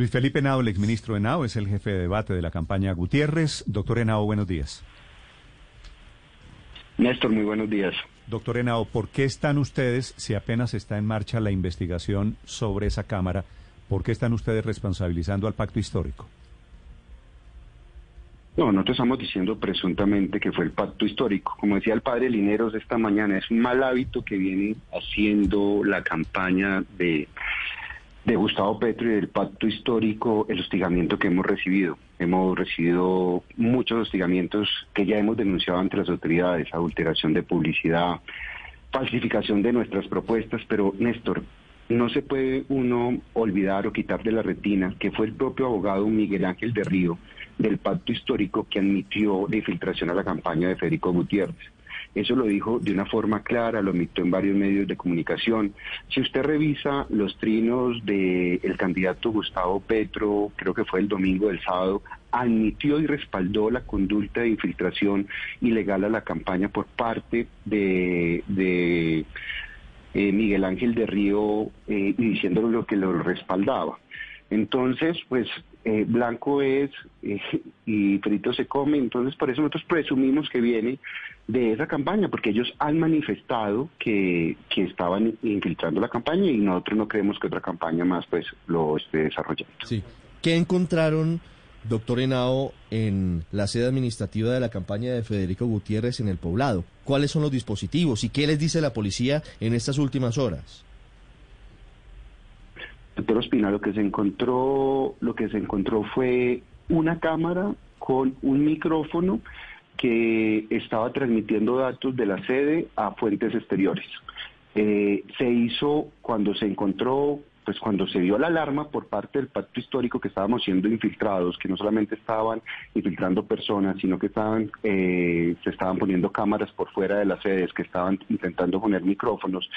Luis Felipe Henao, el exministro Henao, es el jefe de debate de la campaña Gutiérrez. Doctor Henao, buenos días. Néstor, muy buenos días. Doctor Henao, ¿por qué están ustedes, si apenas está en marcha la investigación sobre esa Cámara, ¿Por qué están ustedes responsabilizando al pacto histórico? No, nosotros estamos diciendo presuntamente que fue el pacto histórico. Como decía el padre Lineros esta mañana, es un mal hábito que viene haciendo la campaña de, de Gustavo Petro y del pacto histórico, el hostigamiento que hemos recibido. Hemos recibido muchos hostigamientos que ya hemos denunciado ante las autoridades, adulteración de publicidad, falsificación de nuestras propuestas, pero Néstor, no se puede uno olvidar o quitar de la retina que fue el propio abogado Miguel Ángel de Río del pacto histórico que admitió la infiltración a la campaña de Federico Gutiérrez. Eso lo dijo de una forma clara, lo admitió en varios medios de comunicación. Si usted revisa los trinos del candidato Gustavo Petro, creo que fue el domingo del sábado, admitió y respaldó la conducta de infiltración ilegal a la campaña por parte de eh, Miguel Ángel de Río eh, diciéndole lo que lo respaldaba. Entonces, pues eh, blanco es y frito se come, entonces por eso nosotros presumimos que viene de esa campaña, porque ellos han manifestado que, que estaban infiltrando la campaña y nosotros no creemos que otra campaña más pues lo esté desarrollando. Sí. ¿Qué encontraron doctor Henao, en la sede administrativa de la campaña de Federico Gutiérrez en el poblado. ¿Cuáles son los dispositivos y qué les dice la policía en estas últimas horas? Doctor Ospina, lo que se encontró, lo que se encontró fue una cámara con un micrófono que estaba transmitiendo datos de la sede a fuentes exteriores. Eh, se hizo cuando se encontró pues cuando se dio la alarma por parte del pacto histórico que estábamos siendo infiltrados, que no solamente estaban infiltrando personas, sino que estaban, eh, se estaban poniendo cámaras por fuera de las sedes, que estaban intentando poner micrófonos,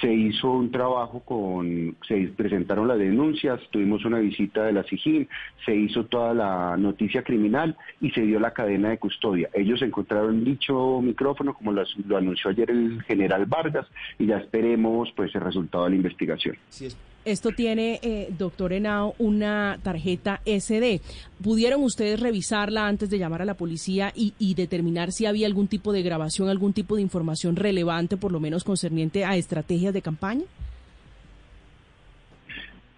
se hizo un trabajo con, se presentaron las denuncias, tuvimos una visita de la SIGIN, se hizo toda la noticia criminal y se dio la cadena de custodia. Ellos encontraron dicho micrófono, como lo, anunció ayer el general Vargas, y ya esperemos pues el resultado de la investigación. Esto tiene, eh, doctor Henao, una tarjeta SD. ¿Pudieron ustedes revisarla antes de llamar a la policía y, y, determinar si había algún tipo de grabación, algún tipo de información relevante, por lo menos concerniente a estrategias de campaña?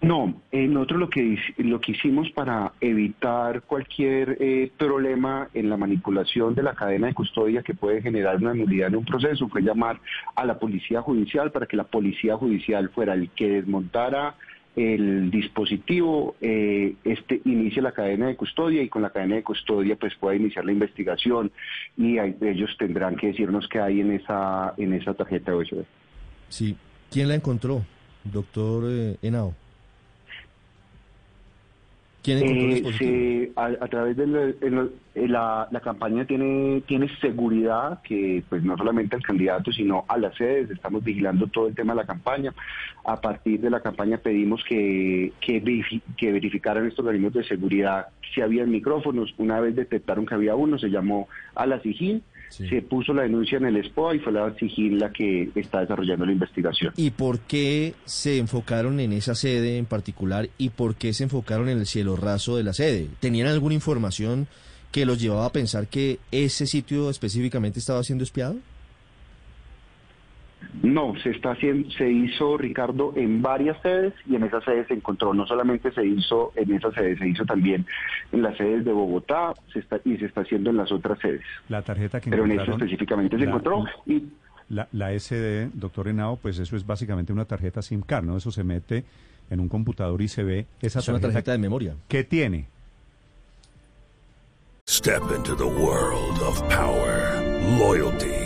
No, eh, nosotros lo que, lo que hicimos para evitar cualquier eh, problema en la manipulación de la cadena de custodia que puede generar una nulidad en un proceso fue llamar a la policía judicial para que la policía judicial fuera el que desmontara el dispositivo, eh, este inicie la cadena de custodia y con la cadena de custodia pues pueda iniciar la investigación y ellos tendrán que decirnos qué hay en esa en esa tarjeta USB. Sí, ¿quién la encontró, doctor eh, Henao? Eh, a, través de la, la, campaña tiene, tiene seguridad que pues no solamente al candidato sino a las sedes, estamos vigilando todo el tema de la campaña. A partir de la campaña pedimos que, que, que verificaran estos organismos de seguridad si había micrófonos. Una vez detectaron que había uno, se llamó a la SIGIN se puso la denuncia en el SPOA y fue la SIGIN la que está desarrollando la investigación. ¿Y por qué se enfocaron en esa sede en particular y por qué se enfocaron en el cielo raso de la sede? ¿Tenían alguna información que los llevaba a pensar que ese sitio específicamente estaba siendo espiado? No, se está haciendo, se hizo Ricardo en varias sedes y en esas sedes se encontró, no solamente se hizo en esas sedes, se hizo también en las sedes de Bogotá se está, y se está haciendo en las otras sedes. La tarjeta que Pero en eso específicamente se encontró y la, la SD, doctor Henao, pues eso es básicamente una tarjeta SIM card, ¿no? Eso se mete en un computador y se ve esa es una tarjeta de memoria. ¿Qué tiene? Step into the world of power, loyalty.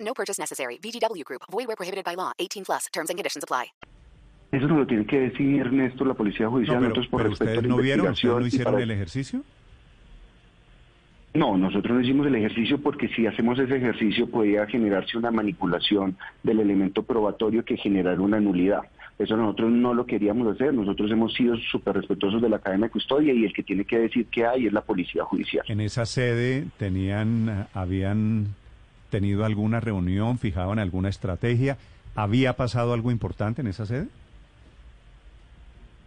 No purchase necessary. VGW Group. Void where prohibited by law. 18 plus. Terms and conditions apply. Eso nos lo tiene que decir Ernesto, la Policía Judicial. No, pero, Nosotros, por pero respeto a ustedes la no vieron, ustedes investigación no y hicieron para- el ejercicio. No, nosotros no hicimos el ejercicio porque si hacemos ese ejercicio podría generarse una manipulación del elemento probatorio que generara una nulidad. Eso nosotros no lo queríamos hacer. Nosotros hemos sido súper respetuosos de la cadena de custodia y el que tiene que decir qué hay es la Policía Judicial. En esa sede tenían, habían tenido alguna reunión, fijaban alguna estrategia. ¿Había pasado algo importante en esa sede?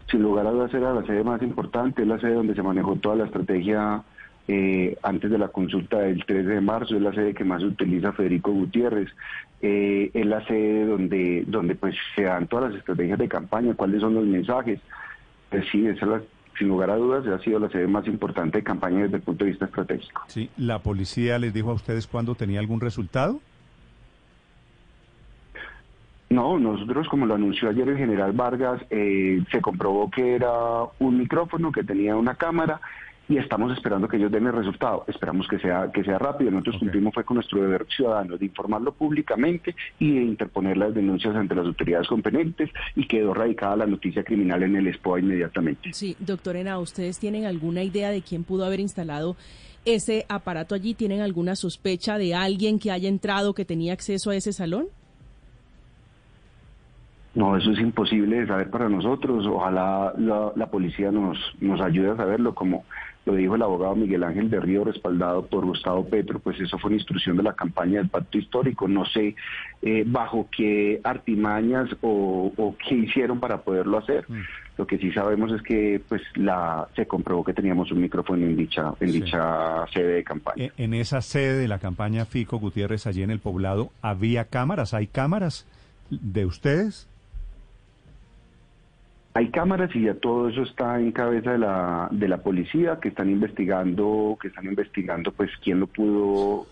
Sin lugar a dudas era la sede más importante, es la sede donde se manejó toda la estrategia eh, antes de la consulta del 13 de marzo, es la sede que más utiliza Federico Gutiérrez, eh, es la sede donde, donde pues se dan todas las estrategias de campaña, cuáles son los mensajes. Pues sí, esa es la- sin lugar a dudas ha sido la sede más importante de campaña desde el punto de vista estratégico. Sí. ¿La policía les dijo a ustedes cuándo tenía algún resultado? No, nosotros, como lo anunció ayer el general Vargas, eh, se comprobó que era un micrófono que tenía una cámara y estamos esperando que ellos den el resultado. Esperamos que sea que sea rápido. Nosotros cumplimos fue con nuestro deber ciudadano de informarlo públicamente y de interponer las denuncias ante las autoridades competentes y quedó radicada la noticia criminal en el SPOA inmediatamente. Sí, doctor ¿ustedes tienen alguna idea de quién pudo haber instalado ese aparato allí? ¿Tienen alguna sospecha de alguien que haya entrado, que tenía acceso a ese salón? No, eso es imposible de saber para nosotros. Ojalá la, la policía nos, nos ayude a saberlo, como lo dijo el abogado Miguel Ángel de Río, respaldado por Gustavo Petro, pues eso fue una instrucción de la campaña del pacto histórico. No sé eh, bajo qué artimañas o, o qué hicieron para poderlo hacer. Lo que sí sabemos es que pues la se comprobó que teníamos un micrófono en dicha en Sí. dicha sede de campaña. E- En esa sede de la campaña Fico Gutiérrez, allí en el poblado, ¿había cámaras? ¿Hay cámaras de ustedes? Hay cámaras y ya todo eso está en cabeza de la, de la policía que están investigando, que están investigando pues quién lo pudo,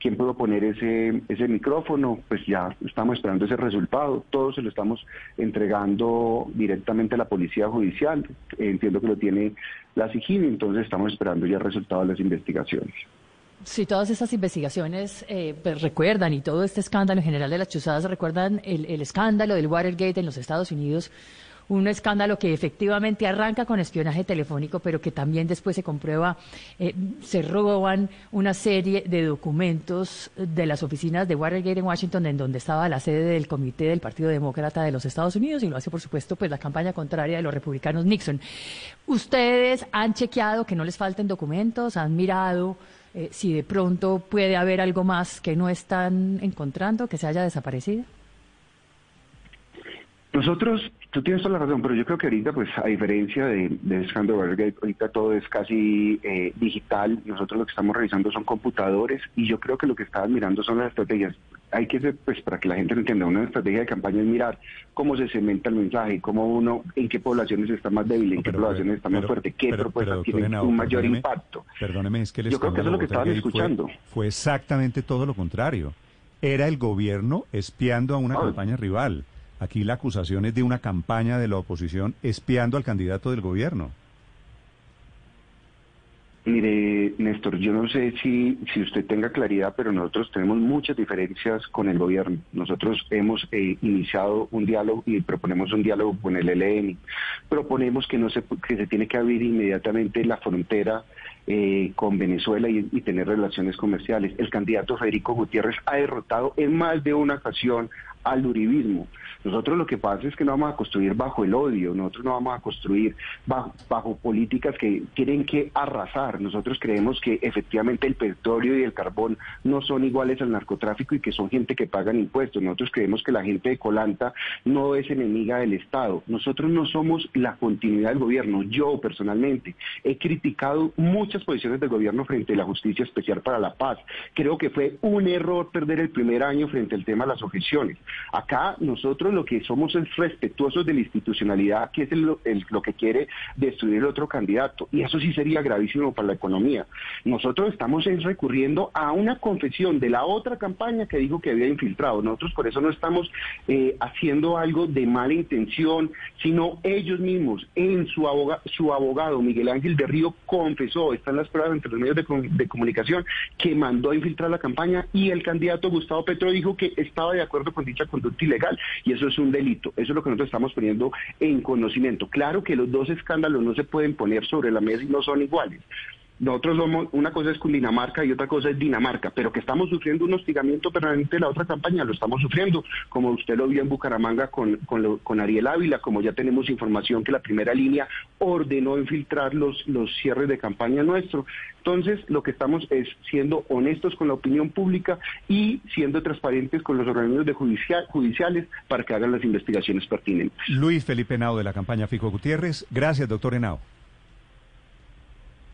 quién pudo poner ese, ese micrófono, pues ya estamos esperando ese resultado, todo se lo estamos entregando directamente a la policía judicial, entiendo que lo tiene la SIGIN, entonces estamos esperando ya el resultado de las investigaciones. Si todas estas investigaciones eh, pues, recuerdan y todo este escándalo en general de las chuzadas recuerdan el, el escándalo del Watergate en los Estados Unidos, un escándalo que efectivamente arranca con espionaje telefónico, pero que también después se comprueba, eh, se roban una serie de documentos de las oficinas de Watergate en Washington, en donde estaba la sede del Comité del Partido Demócrata de los Estados Unidos, y lo hace, por supuesto, pues la campaña contraria de los republicanos Nixon. ¿Ustedes han chequeado que no les falten documentos? ¿Han mirado eh, si de pronto puede haber algo más que no están encontrando, que se haya desaparecido? Nosotros, tú tienes toda la razón, pero yo creo que ahorita, pues a diferencia de, de escándalo Watergate, ahorita todo es casi eh, digital. Nosotros lo que estamos revisando son computadores y yo creo que lo que estaban mirando son las estrategias. Hay que ser, pues para que la gente lo entienda, una estrategia de campaña es mirar cómo se cementa el mensaje, cómo uno, en qué poblaciones está más débil, en No, qué poblaciones está más pero- fuerte, qué pero- propuestas tienen un mayor impacto. Perdóneme, es que el Yo creo que eso es lo que estaban escuchando. Fue, fue exactamente todo lo contrario. Era el gobierno espiando a una campaña rival. Aquí la acusación es de una campaña de la oposición espiando al candidato del gobierno. Mire, Néstor, yo no sé si, si usted tenga claridad, pero nosotros tenemos muchas diferencias con el gobierno. Nosotros hemos eh, iniciado un diálogo y proponemos un diálogo con el ELN. Proponemos que, no se, que se tiene que abrir inmediatamente la frontera eh, con Venezuela y, y tener relaciones comerciales. El candidato Federico Gutiérrez ha derrotado en más de una ocasión al uribismo. Nosotros lo que pasa es que no vamos a construir bajo el odio, nosotros no vamos a construir bajo, bajo, políticas que tienen que arrasar. Nosotros creemos que efectivamente el petróleo y el carbón no son iguales al narcotráfico y que son gente que pagan impuestos. Nosotros creemos que la gente de Colanta no es enemiga del Estado. Nosotros no somos la continuidad del gobierno. Yo personalmente he criticado muchas posiciones del gobierno frente a la Justicia Especial para la Paz. Creo que fue un error perder el primer año frente al tema de las objeciones. Acá nosotros lo que somos es respetuosos de la institucionalidad, que es lo que quiere destruir el otro candidato. Y eso sí sería gravísimo para la economía. Nosotros estamos es recurriendo a una confesión de la otra campaña que dijo que había infiltrado. Nosotros por eso no estamos eh, haciendo algo de mala intención, sino ellos mismos, en su, su abogado, Miguel Ángel de Río, confesó, están las pruebas entre los medios de, de comunicación, que mandó a infiltrar la campaña y el candidato Gustavo Petro dijo que estaba de acuerdo con conducta ilegal y eso es un delito. Eso es lo que nosotros estamos poniendo en conocimiento. Claro que los dos escándalos no se pueden poner sobre la mesa y no son iguales. Nosotros somos, una cosa es Cundinamarca y otra cosa es Dinamarca, pero que estamos sufriendo un hostigamiento permanente de la otra campaña, lo estamos sufriendo, como usted lo vio en Bucaramanga con, con, lo- con Ariel Ávila, como ya tenemos información que la primera línea ordenó infiltrar los, los cierres de campaña nuestro. Entonces, lo que estamos es siendo honestos con la opinión pública y siendo transparentes con los organismos de judicia- judiciales para que hagan las investigaciones pertinentes. Luis Felipe Henao de la campaña Fico Gutiérrez. Gracias, doctor Henao.